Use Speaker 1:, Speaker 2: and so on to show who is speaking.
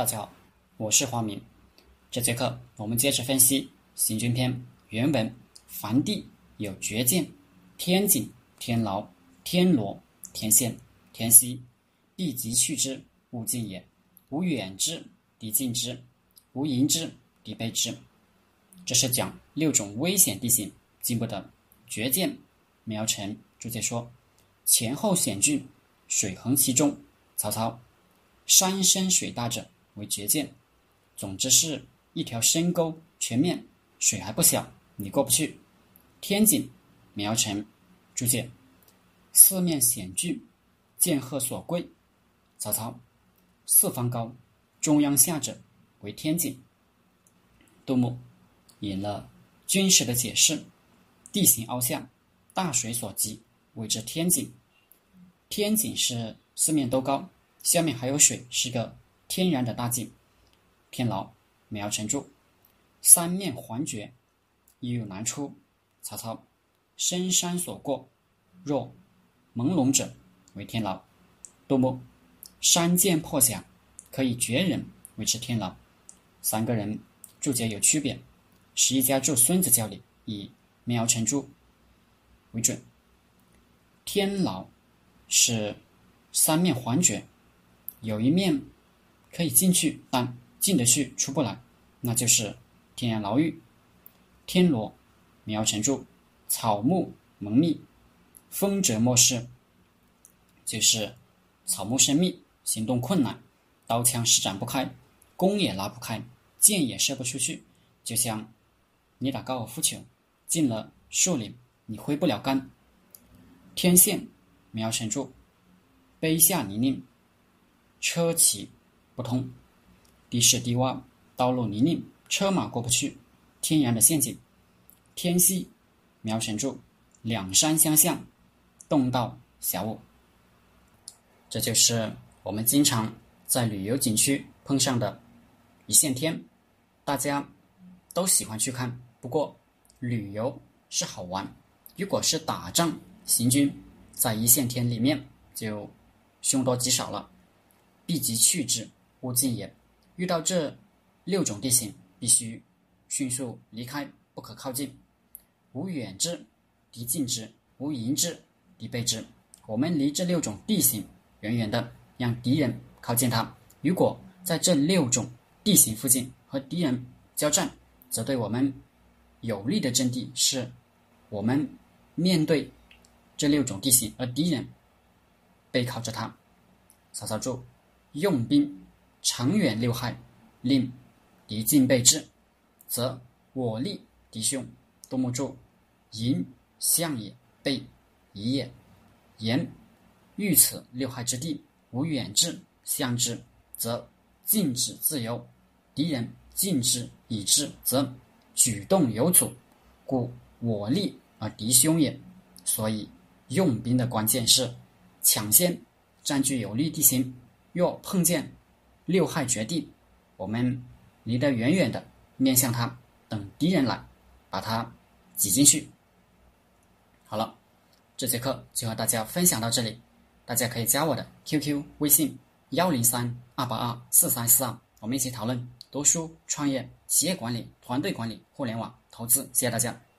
Speaker 1: 大家好，我是黄明。这节课我们接着分析《行军篇》原文：凡地有绝剑、天井、天牢、天罗、天线、天溪，必急去之，勿近也。无远之，敌近之；无迎之，敌备之。这是讲六种危险地形进不得绝剑。苗城注解说：前后险峻，水横其中。曹操：山深水大者。为绝涧，总之是一条深沟，全面水还不小，你过不去。天井，苗城注解：四面险峻，剑鹤所归。曹操：四方高，中央下者为天井。杜牧引了军事的解释：地形凹下，大水所及，谓之天井。天井是四面都高，下面还有水，是个。天然的大井，天牢，苗城住，三面环绝，亦有难出。曹操，深山所过，若朦胧者为天牢。杜牧，山涧破峡，可以绝人，为之天牢。三个人注解有区别。十一家注孙子教里以苗城住为准。天牢是三面环绝，有一面。可以进去，但进得去出不来，那就是天然牢狱。天罗，苗城住，草木蒙密，风折莫视，就是草木生密，行动困难，刀枪施展不开，弓也拉不开，箭也射不出去。就像你打高尔夫球，进了树林，你挥不了杆。天线，苗城住，碑下泥泞，车骑。不通，地势低洼，道路泥泞，车马过不去，天然的陷阱。天溪，苗城住，两山相向，洞道狭物。这就是我们经常在旅游景区碰上的一线天，大家都喜欢去看。不过，旅游是好玩，如果是打仗行军，在一线天里面就凶多吉少了，必急去之。勿近也。遇到这六种地形，必须迅速离开，不可靠近。无远之，敌近之；无迎之，敌备之。我们离这六种地形远远的，让敌人靠近它。如果在这六种地形附近和敌人交战，则对我们有利的阵地是，我们面对这六种地形，而敌人背靠着它。曹操注：用兵。长远六害，令敌进备至，则我力敌凶。杜牧注：迎向也，备疑也。言遇此六害之地，无远志向之，则禁止自由；敌人禁止已至，则举动有阻，故我力而敌凶也。所以用兵的关键是抢先占据有利地形，若碰见。六害绝地，我们离得远远的，面向他，等敌人来，把他挤进去。好了，这节课就和大家分享到这里，大家可以加我的 QQ 微信幺零三二八二四三四二，我们一起讨论读书、创业、企业管理、团队管理、互联网投资。谢谢大家。